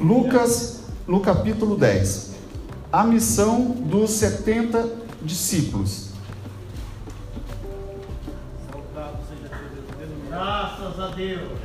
Lucas, no capítulo 10. A missão dos 70 discípulos. Graças a Deus.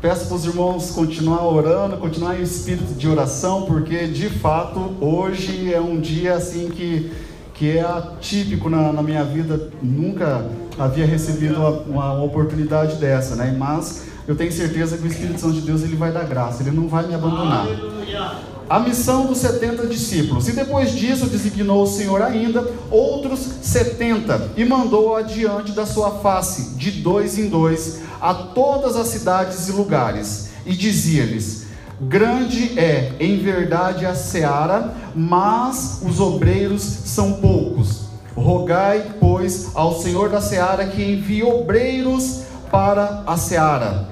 Peço para os irmãos continuar orando, continuar em espírito de oração, porque de fato hoje é um dia assim que, que é atípico na, na minha vida. Nunca havia recebido uma, uma, oportunidade dessa, né? Mas eu tenho certeza que o Espírito Santo de Deus ele vai dar graça, ele não vai me abandonar. Aleluia. A missão dos 70 discípulos. E depois disso designou o Senhor ainda outros 70 e mandou adiante da sua face, de dois em dois, a todas as cidades e lugares. E dizia-lhes: Grande é, em verdade, a seara, mas os obreiros são poucos. Rogai, pois, ao Senhor da seara que envie obreiros para a seara.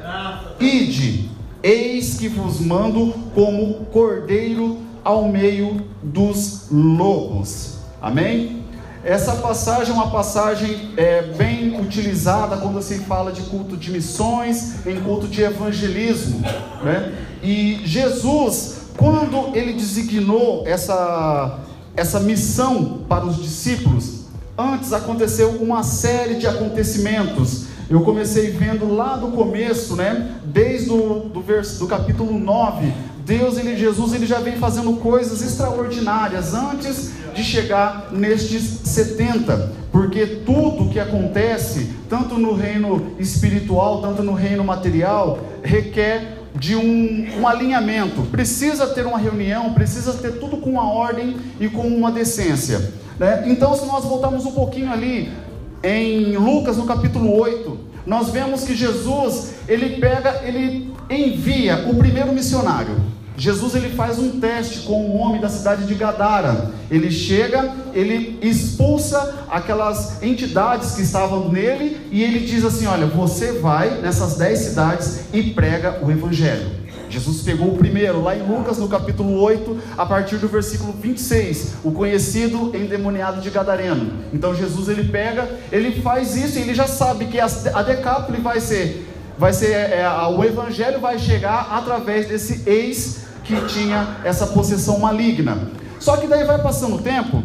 Ide, eis que vos mando como cordeiro ao meio dos lobos. Amém? Essa passagem é uma passagem é, bem utilizada quando se fala de culto de missões, em culto de evangelismo. Né? E Jesus, quando ele designou essa, essa missão para os discípulos, antes aconteceu uma série de acontecimentos eu comecei vendo lá do começo, né? Desde o do, verso, do capítulo 9, Deus, ele, Jesus, ele já vem fazendo coisas extraordinárias antes de chegar nestes 70, porque tudo que acontece, tanto no reino espiritual, tanto no reino material, requer de um, um, alinhamento. Precisa ter uma reunião, precisa ter tudo com uma ordem e com uma decência. Né? Então, se nós voltarmos um pouquinho ali em Lucas, no capítulo 8, nós vemos que Jesus, ele pega, ele envia o primeiro missionário. Jesus ele faz um teste com um homem da cidade de Gadara. Ele chega, ele expulsa aquelas entidades que estavam nele e ele diz assim: Olha, você vai nessas dez cidades e prega o evangelho. Jesus pegou o primeiro, lá em Lucas, no capítulo 8, a partir do versículo 26, o conhecido endemoniado de Gadareno. Então Jesus ele pega, ele faz isso ele já sabe que a, a decápole vai ser, vai ser é, é o evangelho vai chegar através desse ex que tinha essa possessão maligna. Só que daí vai passando o tempo,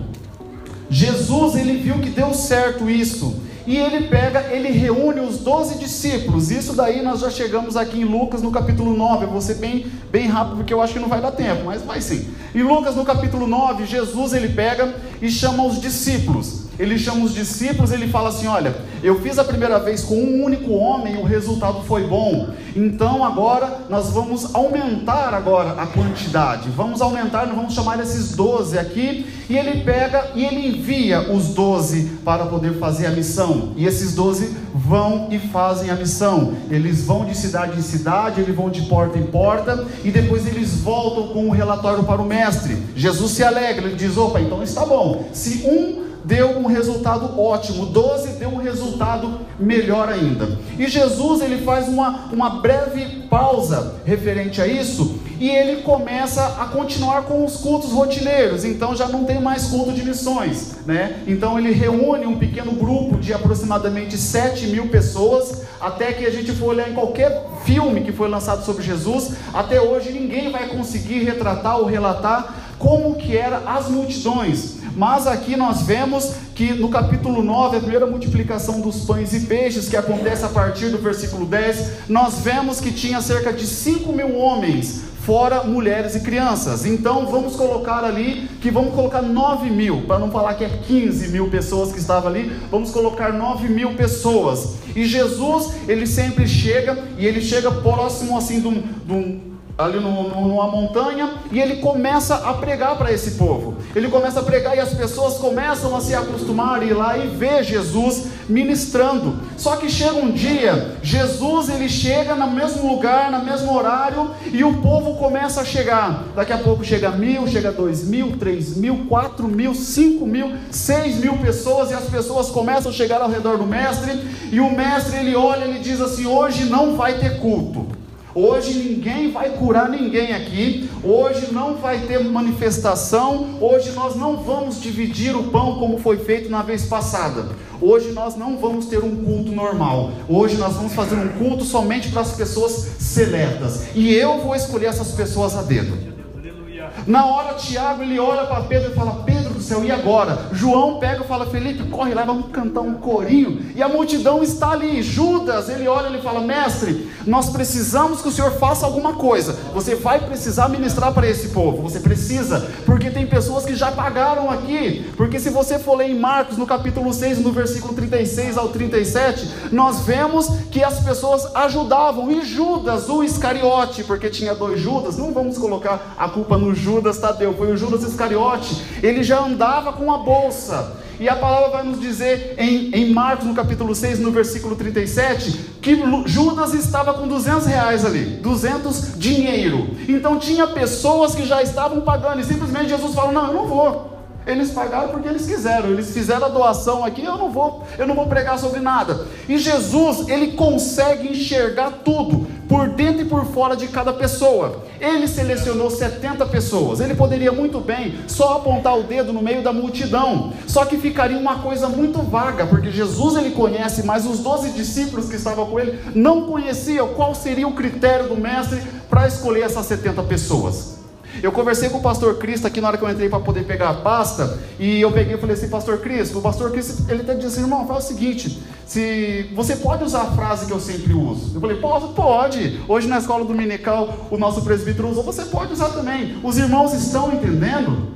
Jesus ele viu que deu certo isso. E ele pega, ele reúne os doze discípulos. Isso daí nós já chegamos aqui em Lucas no capítulo 9. Eu vou ser bem, bem rápido porque eu acho que não vai dar tempo, mas vai sim. Em Lucas no capítulo 9, Jesus ele pega e chama os discípulos ele chama os discípulos, ele fala assim: Olha, eu fiz a primeira vez com um único homem, o resultado foi bom. Então agora nós vamos aumentar agora a quantidade. Vamos aumentar, nós vamos chamar esses doze aqui. E ele pega e ele envia os doze para poder fazer a missão. E esses doze vão e fazem a missão. Eles vão de cidade em cidade, eles vão de porta em porta e depois eles voltam com o relatório para o mestre. Jesus se alegra, ele diz: opa, então está bom. Se um deu um resultado ótimo, 12 deu um resultado melhor ainda. E Jesus ele faz uma, uma breve pausa referente a isso e ele começa a continuar com os cultos rotineiros. Então já não tem mais culto de missões, né? Então ele reúne um pequeno grupo de aproximadamente 7 mil pessoas. Até que a gente for olhar em qualquer filme que foi lançado sobre Jesus, até hoje ninguém vai conseguir retratar ou relatar como que era as multidões. Mas aqui nós vemos que no capítulo 9, a primeira multiplicação dos pães e peixes, que acontece a partir do versículo 10, nós vemos que tinha cerca de 5 mil homens, fora mulheres e crianças. Então vamos colocar ali que vamos colocar 9 mil, para não falar que é 15 mil pessoas que estavam ali, vamos colocar 9 mil pessoas. E Jesus, ele sempre chega, e ele chega próximo assim de um, ali no, no, numa montanha e ele começa a pregar para esse povo. Ele começa a pregar e as pessoas começam a se acostumar a ir lá e ver Jesus ministrando. Só que chega um dia, Jesus ele chega no mesmo lugar, no mesmo horário e o povo começa a chegar. Daqui a pouco chega mil, chega dois mil, três mil, quatro mil, cinco mil, seis mil pessoas e as pessoas começam a chegar ao redor do mestre e o mestre ele olha e diz assim: hoje não vai ter culto. Hoje ninguém vai curar ninguém aqui. Hoje não vai ter manifestação. Hoje nós não vamos dividir o pão como foi feito na vez passada. Hoje nós não vamos ter um culto normal. Hoje nós vamos fazer um culto somente para as pessoas seletas. E eu vou escolher essas pessoas a dedo. Na hora, Tiago ele olha para Pedro e fala: Pedro céu, e agora? João pega e fala: Felipe, corre lá, vamos cantar um corinho. E a multidão está ali. Judas, ele olha e fala: Mestre, nós precisamos que o senhor faça alguma coisa. Você vai precisar ministrar para esse povo. Você precisa, porque tem pessoas que já pagaram aqui. Porque se você for ler em Marcos, no capítulo 6, no versículo 36 ao 37, nós vemos que as pessoas ajudavam. E Judas, o Iscariote, porque tinha dois Judas, não vamos colocar a culpa no Judas Tadeu, foi o Judas Iscariote. Ele já andava com a bolsa. E a palavra vai nos dizer em, em Marcos, no capítulo 6, no versículo 37, que Judas estava com 200 reais ali, 200 dinheiro. Então tinha pessoas que já estavam pagando, e simplesmente Jesus falou: Não, eu não vou. Eles pagaram porque eles quiseram, eles fizeram a doação aqui, eu não vou, eu não vou pregar sobre nada. E Jesus, ele consegue enxergar tudo, por dentro e por fora de cada pessoa. Ele selecionou 70 pessoas. Ele poderia muito bem só apontar o dedo no meio da multidão, só que ficaria uma coisa muito vaga, porque Jesus ele conhece, mas os 12 discípulos que estavam com ele não conheciam qual seria o critério do mestre para escolher essas 70 pessoas. Eu conversei com o pastor Cristo aqui na hora que eu entrei para poder pegar a pasta, e eu peguei e falei assim, pastor Cristo, o pastor Cristo, ele disse assim, irmão, fala o seguinte, se você pode usar a frase que eu sempre uso. Eu falei, posso? Pode. Hoje na escola dominical, o nosso presbítero usou, você pode usar também. Os irmãos estão entendendo?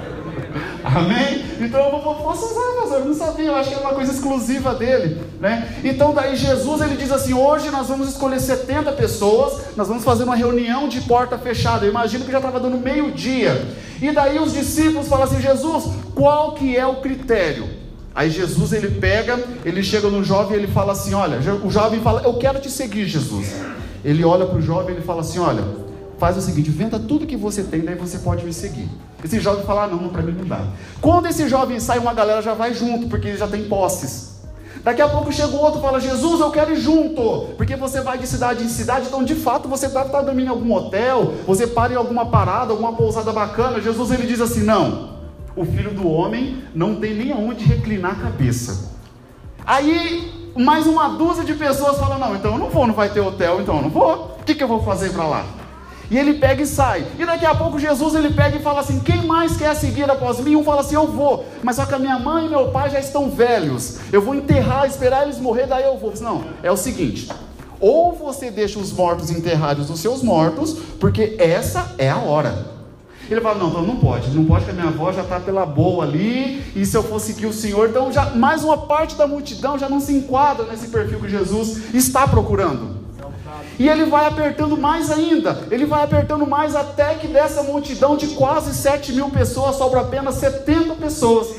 Amém? Então eu vou, posso usar, pastor, eu não sabia, eu acho que é uma coisa exclusiva dele, né? Então daí Jesus ele diz assim: hoje nós vamos escolher 70 pessoas, nós vamos fazer uma reunião de porta fechada. Eu imagino que já estava dando meio-dia. E daí os discípulos falam assim: Jesus, qual que é o critério? Aí Jesus ele pega, ele chega no jovem e ele fala assim: Olha, o jovem fala, Eu quero te seguir, Jesus. Ele olha para o jovem e ele fala assim: Olha, faz o seguinte, venda tudo que você tem, daí você pode me seguir. Esse jovem fala, ah, não, para mim não dá. Quando esse jovem sai, uma galera já vai junto, porque ele já tem posses. Daqui a pouco chega outro e fala, Jesus, eu quero ir junto, porque você vai de cidade em cidade, então de fato você deve estar dormindo em algum hotel, você para em alguma parada, alguma pousada bacana. Jesus ele diz assim: não, o filho do homem não tem nem aonde reclinar a cabeça. Aí mais uma dúzia de pessoas falam: não, então eu não vou, não vai ter hotel, então eu não vou. O que, que eu vou fazer para lá? E ele pega e sai. E daqui a pouco Jesus ele pega e fala assim: Quem mais quer seguir após mim? Um fala assim: Eu vou. Mas só que a minha mãe e meu pai já estão velhos. Eu vou enterrar, esperar eles morrer, daí eu vou. Não, é o seguinte: ou você deixa os mortos enterrados os seus mortos, porque essa é a hora. Ele fala: Não, então não pode, não pode, que a minha avó já está pela boa ali, e se eu for seguir o Senhor, então já mais uma parte da multidão já não se enquadra nesse perfil que Jesus está procurando. E ele vai apertando mais ainda, ele vai apertando mais até que dessa multidão de quase 7 mil pessoas sobra apenas 70 pessoas.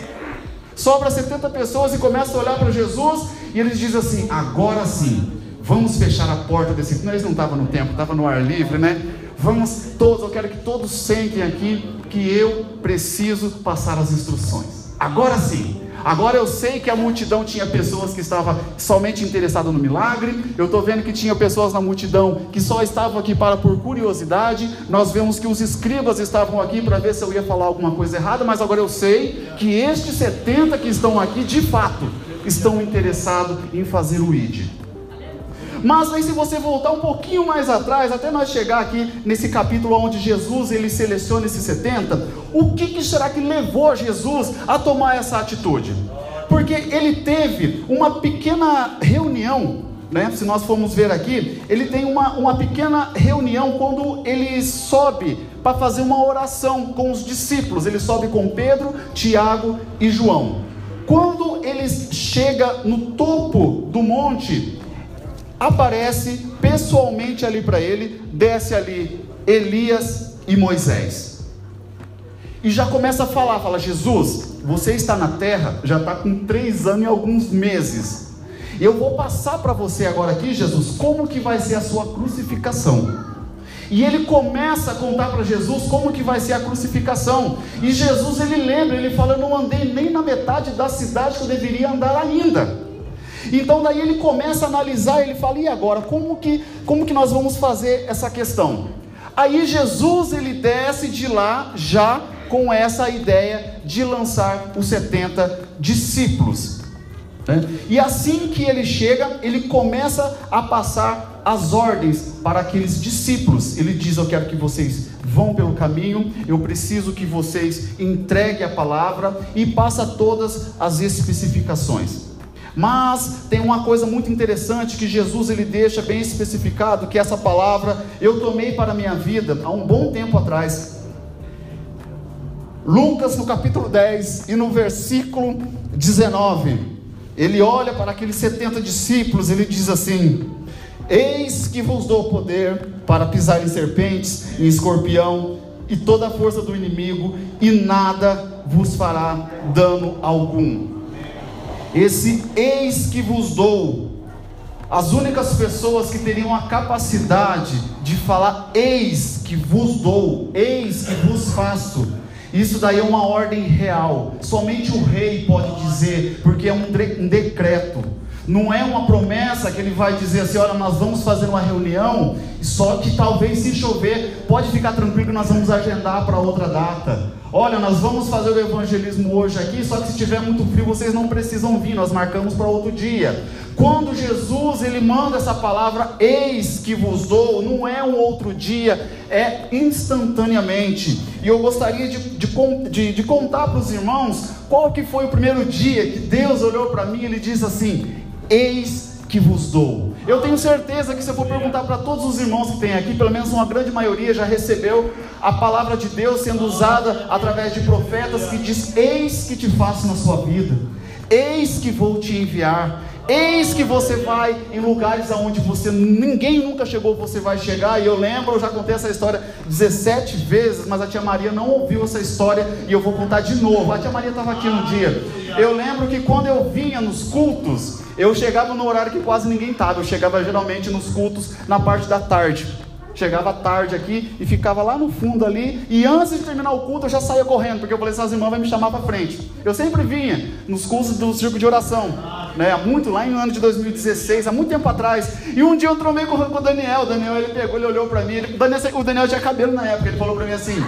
Sobra 70 pessoas e começa a olhar para Jesus e eles dizem assim: agora sim, vamos fechar a porta desse. Não, eles não estavam no templo, estavam no ar livre, né? Vamos todos, eu quero que todos sentem aqui que eu preciso passar as instruções. Agora sim, Agora eu sei que a multidão tinha pessoas que estavam somente interessadas no milagre. Eu estou vendo que tinha pessoas na multidão que só estavam aqui para por curiosidade. Nós vemos que os escribas estavam aqui para ver se eu ia falar alguma coisa errada, mas agora eu sei que estes 70 que estão aqui, de fato, estão interessados em fazer o ID. Mas aí se você voltar um pouquinho mais atrás, até nós chegar aqui nesse capítulo onde Jesus ele seleciona esses 70, o que, que será que levou Jesus a tomar essa atitude? Porque ele teve uma pequena reunião né? se nós formos ver aqui, ele tem uma, uma pequena reunião quando ele sobe para fazer uma oração com os discípulos. Ele sobe com Pedro, Tiago e João. Quando ele chega no topo do monte, aparece pessoalmente ali para ele, desce ali Elias e Moisés. E já começa a falar, fala, Jesus, você está na terra, já está com três anos e alguns meses. Eu vou passar para você agora aqui, Jesus, como que vai ser a sua crucificação. E ele começa a contar para Jesus como que vai ser a crucificação. E Jesus ele lembra, ele fala: Eu não andei nem na metade da cidade que eu deveria andar ainda. Então daí ele começa a analisar, ele fala: "E agora, como que como que nós vamos fazer essa questão?" Aí Jesus ele desce de lá já com essa ideia de lançar os 70 discípulos. Né? E assim que ele chega, ele começa a passar as ordens para aqueles discípulos. Ele diz: Eu quero que vocês vão pelo caminho, eu preciso que vocês entreguem a palavra e passa todas as especificações. Mas tem uma coisa muito interessante que Jesus ele deixa bem especificado, que essa palavra eu tomei para a minha vida há um bom tempo atrás. Lucas no capítulo 10 e no versículo 19, ele olha para aqueles 70 discípulos, ele diz assim: Eis que vos dou poder para pisar em serpentes, em escorpião e toda a força do inimigo, e nada vos fará dano algum. Esse eis que vos dou. As únicas pessoas que teriam a capacidade de falar eis que vos dou, eis que vos faço. Isso daí é uma ordem real. Somente o rei pode dizer, porque é um, de um decreto. Não é uma promessa que ele vai dizer assim: olha, nós vamos fazer uma reunião, só que talvez se chover, pode ficar tranquilo que nós vamos agendar para outra data. Olha, nós vamos fazer o evangelismo hoje aqui, só que se tiver muito frio, vocês não precisam vir, nós marcamos para outro dia. Quando Jesus ele manda essa palavra, eis que vos dou, não é um outro dia, é instantaneamente. E eu gostaria de, de, de, de contar para os irmãos qual que foi o primeiro dia que Deus olhou para mim e ele diz assim: Eis que vos dou. Eu tenho certeza que se eu for perguntar para todos os irmãos que tem aqui, pelo menos uma grande maioria já recebeu a palavra de Deus sendo usada através de profetas que diz: Eis que te faço na sua vida, eis que vou te enviar. Eis que você vai em lugares aonde você ninguém nunca chegou, você vai chegar. E eu lembro, eu já contei essa história 17 vezes, mas a tia Maria não ouviu essa história e eu vou contar de novo. A tia Maria estava aqui no dia. Eu lembro que quando eu vinha nos cultos, eu chegava no horário que quase ninguém estava. Eu chegava geralmente nos cultos na parte da tarde. Chegava tarde aqui e ficava lá no fundo ali. E antes de terminar o culto, eu já saía correndo, porque eu falei: essas irmãs vão me chamar para frente. Eu sempre vinha nos cursos do círculo de oração, né? Há muito, lá em ano de 2016, há muito tempo atrás. E um dia eu tromei com o Daniel. O Daniel ele pegou, ele olhou para mim. Ele, o, Daniel, o Daniel tinha cabelo na época. Ele falou para mim assim: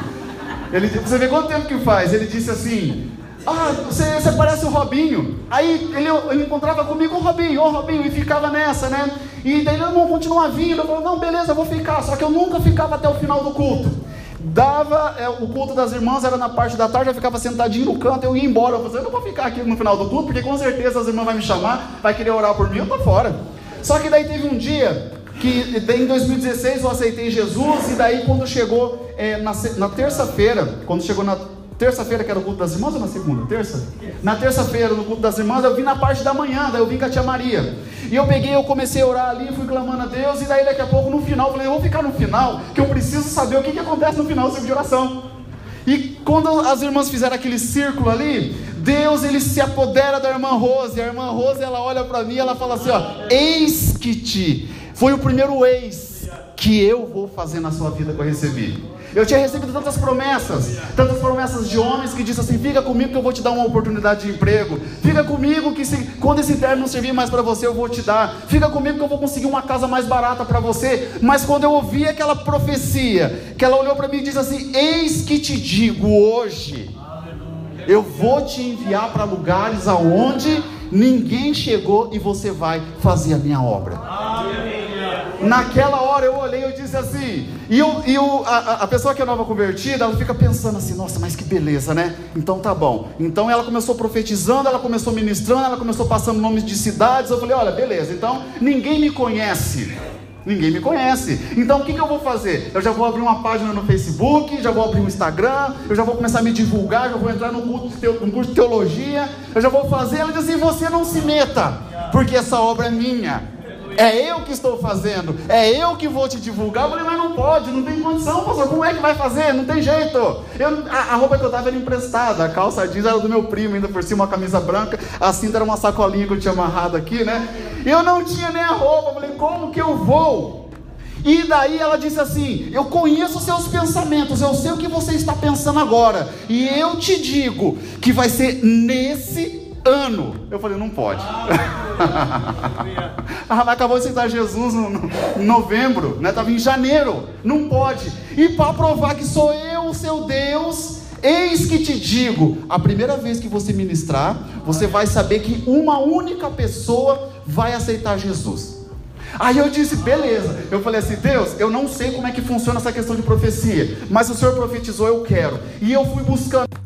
ele, Você vê quanto tempo que faz? Ele disse assim: ah, você, você parece o Robinho. Aí ele, ele encontrava comigo o Robinho, o Robinho, e ficava nessa, né? E daí ele não continua vindo. Eu falei, não, beleza, eu vou ficar. Só que eu nunca ficava até o final do culto. Dava, é, o culto das irmãs era na parte da tarde, eu ficava sentadinho no canto, eu ia embora. Eu falei, eu não vou ficar aqui no final do culto, porque com certeza as irmãs vão me chamar, vai querer orar por mim, eu tô fora. Só que daí teve um dia que em 2016 eu aceitei Jesus, e daí quando chegou é, na, na terça-feira, quando chegou na terça-feira, que era o culto das irmãs, ou na segunda? Terça? Na terça-feira, no culto das irmãs, eu vim na parte da manhã, daí eu vim com a tia Maria. E eu peguei, eu comecei a orar ali, fui clamando a Deus, e daí daqui a pouco, no final, eu falei, eu vou ficar no final, que eu preciso saber o que, que acontece no final do serviço de oração. E quando as irmãs fizeram aquele círculo ali, Deus ele se apodera da irmã Rose, a irmã Rose ela olha para mim, ela fala assim, ó, eis que te, foi o primeiro eis que eu vou fazer na sua vida que eu recebi. Eu tinha recebido tantas promessas, tantas promessas de homens que dizem assim: fica comigo que eu vou te dar uma oportunidade de emprego. Fica comigo que se, quando esse terno não servir mais para você, eu vou te dar. Fica comigo que eu vou conseguir uma casa mais barata para você. Mas quando eu ouvi aquela profecia, que ela olhou para mim e disse assim: Eis que te digo hoje, eu vou te enviar para lugares aonde ninguém chegou e você vai fazer a minha obra. Naquela hora eu olhei e disse assim, e, eu, e eu, a, a, pessoa que é nova convertida, ela fica pensando assim, nossa, mas que beleza, né? Então tá bom. Então ela começou profetizando, ela começou ministrando, ela começou passando nomes de cidades. Eu falei, olha, beleza, então ninguém me conhece. Ninguém me conhece. Então o que, que eu vou fazer? Eu já vou abrir uma página no Facebook, já vou abrir um Instagram, eu já vou começar a me divulgar, já vou entrar no curso de, teologia, eu já vou fazer. Ela diz assim: você não se meta, porque essa obra é minha. É eu que estou fazendo, é eu que vou te divulgar. Eu falei, mas não pode, não tem condição, pastor. Como é que vai fazer? Não tem jeito. Eu, a, a, roupa que eu estava era emprestada, a calça jeans era do meu primo, ainda por cima uma camisa branca, a cinta era uma sacolinha que eu tinha amarrado aqui, né? Eu não tinha nem a roupa. Eu falei, como que eu vou? E daí ela disse assim: Eu conheço os seus pensamentos, eu sei o que você está pensando agora, e eu te digo que vai ser nesse ano. Eu falei, não pode. ah, acabou de aceitar Jesus no, no, em novembro, né? Estava em janeiro. Não pode. E para provar que sou eu o seu Deus, eis que te digo: a primeira vez que você ministrar, você vai saber que uma única pessoa vai aceitar Jesus. Aí eu disse, beleza. Eu falei assim, Deus, eu não sei como é que funciona essa questão de profecia, mas o Senhor profetizou, eu quero. E eu fui buscando